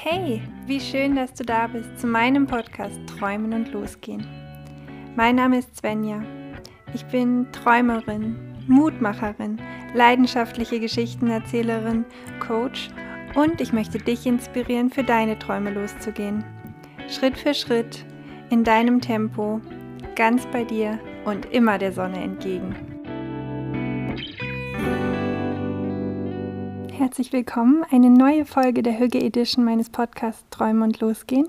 Hey, wie schön, dass du da bist zu meinem Podcast Träumen und Losgehen. Mein Name ist Svenja. Ich bin Träumerin, Mutmacherin, leidenschaftliche Geschichtenerzählerin, Coach und ich möchte dich inspirieren, für deine Träume loszugehen. Schritt für Schritt, in deinem Tempo, ganz bei dir und immer der Sonne entgegen. Herzlich willkommen, eine neue Folge der Hüge Edition meines Podcasts Träumen und Losgehen.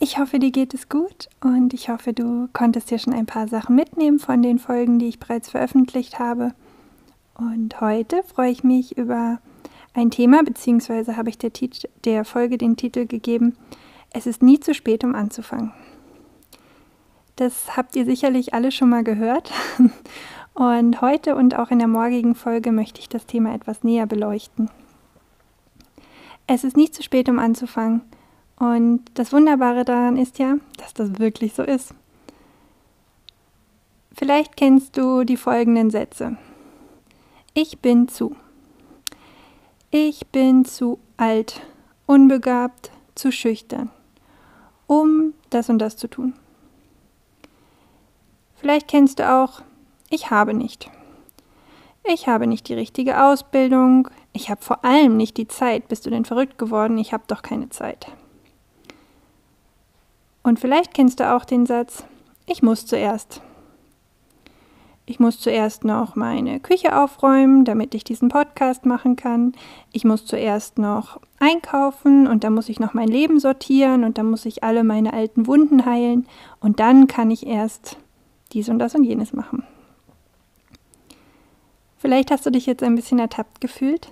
Ich hoffe, dir geht es gut und ich hoffe, du konntest dir schon ein paar Sachen mitnehmen von den Folgen, die ich bereits veröffentlicht habe. Und heute freue ich mich über ein Thema, beziehungsweise habe ich der, der Folge den Titel gegeben, Es ist nie zu spät, um anzufangen. Das habt ihr sicherlich alle schon mal gehört. Und heute und auch in der morgigen Folge möchte ich das Thema etwas näher beleuchten. Es ist nicht zu spät, um anzufangen. Und das Wunderbare daran ist ja, dass das wirklich so ist. Vielleicht kennst du die folgenden Sätze. Ich bin zu. Ich bin zu alt, unbegabt, zu schüchtern, um das und das zu tun. Vielleicht kennst du auch, ich habe nicht. Ich habe nicht die richtige Ausbildung. Ich habe vor allem nicht die Zeit. Bist du denn verrückt geworden? Ich habe doch keine Zeit. Und vielleicht kennst du auch den Satz, ich muss zuerst. Ich muss zuerst noch meine Küche aufräumen, damit ich diesen Podcast machen kann. Ich muss zuerst noch einkaufen und dann muss ich noch mein Leben sortieren und dann muss ich alle meine alten Wunden heilen und dann kann ich erst dies und das und jenes machen. Vielleicht hast du dich jetzt ein bisschen ertappt gefühlt.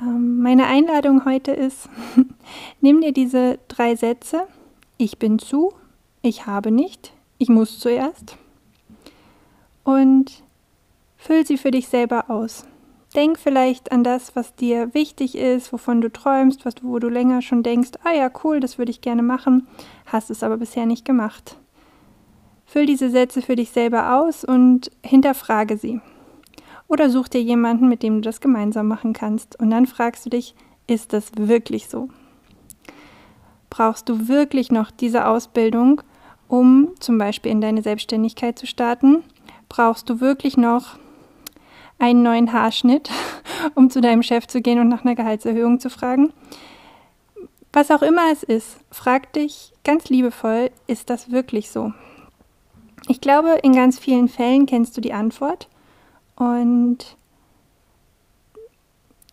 Ähm, meine Einladung heute ist, nimm dir diese drei Sätze. Ich bin zu, ich habe nicht, ich muss zuerst. Und füll sie für dich selber aus. Denk vielleicht an das, was dir wichtig ist, wovon du träumst, was, wo du länger schon denkst, ah ja, cool, das würde ich gerne machen, hast es aber bisher nicht gemacht. Füll diese Sätze für dich selber aus und hinterfrage sie. Oder such dir jemanden, mit dem du das gemeinsam machen kannst. Und dann fragst du dich, ist das wirklich so? Brauchst du wirklich noch diese Ausbildung, um zum Beispiel in deine Selbstständigkeit zu starten? Brauchst du wirklich noch einen neuen Haarschnitt, um zu deinem Chef zu gehen und nach einer Gehaltserhöhung zu fragen? Was auch immer es ist, frag dich ganz liebevoll, ist das wirklich so? Ich glaube, in ganz vielen Fällen kennst du die Antwort und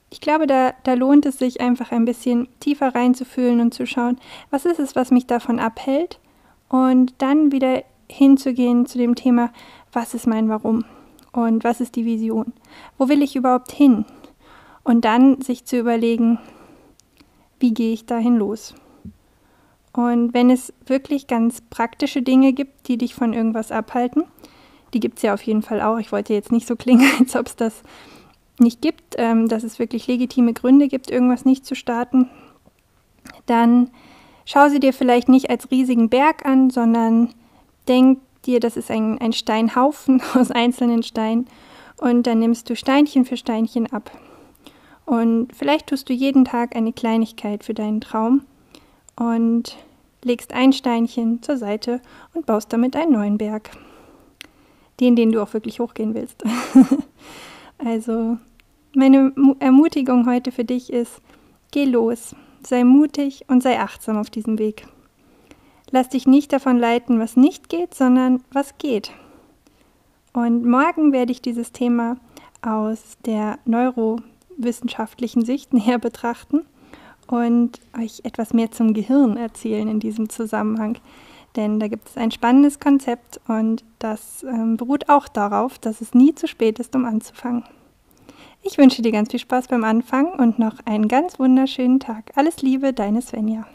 ich glaube, da, da lohnt es sich einfach ein bisschen tiefer reinzufühlen und zu schauen, was ist es, was mich davon abhält? Und dann wieder hinzugehen zu dem Thema, was ist mein Warum? Und was ist die Vision? Wo will ich überhaupt hin? Und dann sich zu überlegen, wie gehe ich dahin los? Und wenn es wirklich ganz praktische Dinge gibt, die dich von irgendwas abhalten, die gibt es ja auf jeden Fall auch. Ich wollte jetzt nicht so klingen, als ob es das nicht gibt, ähm, dass es wirklich legitime Gründe gibt, irgendwas nicht zu starten. Dann schau sie dir vielleicht nicht als riesigen Berg an, sondern denk dir, das ist ein, ein Steinhaufen aus einzelnen Steinen. Und dann nimmst du Steinchen für Steinchen ab. Und vielleicht tust du jeden Tag eine Kleinigkeit für deinen Traum und legst ein Steinchen zur Seite und baust damit einen neuen Berg den, den du auch wirklich hochgehen willst. also meine Ermutigung heute für dich ist, geh los, sei mutig und sei achtsam auf diesem Weg. Lass dich nicht davon leiten, was nicht geht, sondern was geht. Und morgen werde ich dieses Thema aus der neurowissenschaftlichen Sicht näher betrachten und euch etwas mehr zum Gehirn erzählen in diesem Zusammenhang. Denn da gibt es ein spannendes Konzept und das ähm, beruht auch darauf, dass es nie zu spät ist, um anzufangen. Ich wünsche dir ganz viel Spaß beim Anfang und noch einen ganz wunderschönen Tag. Alles Liebe, deine Svenja.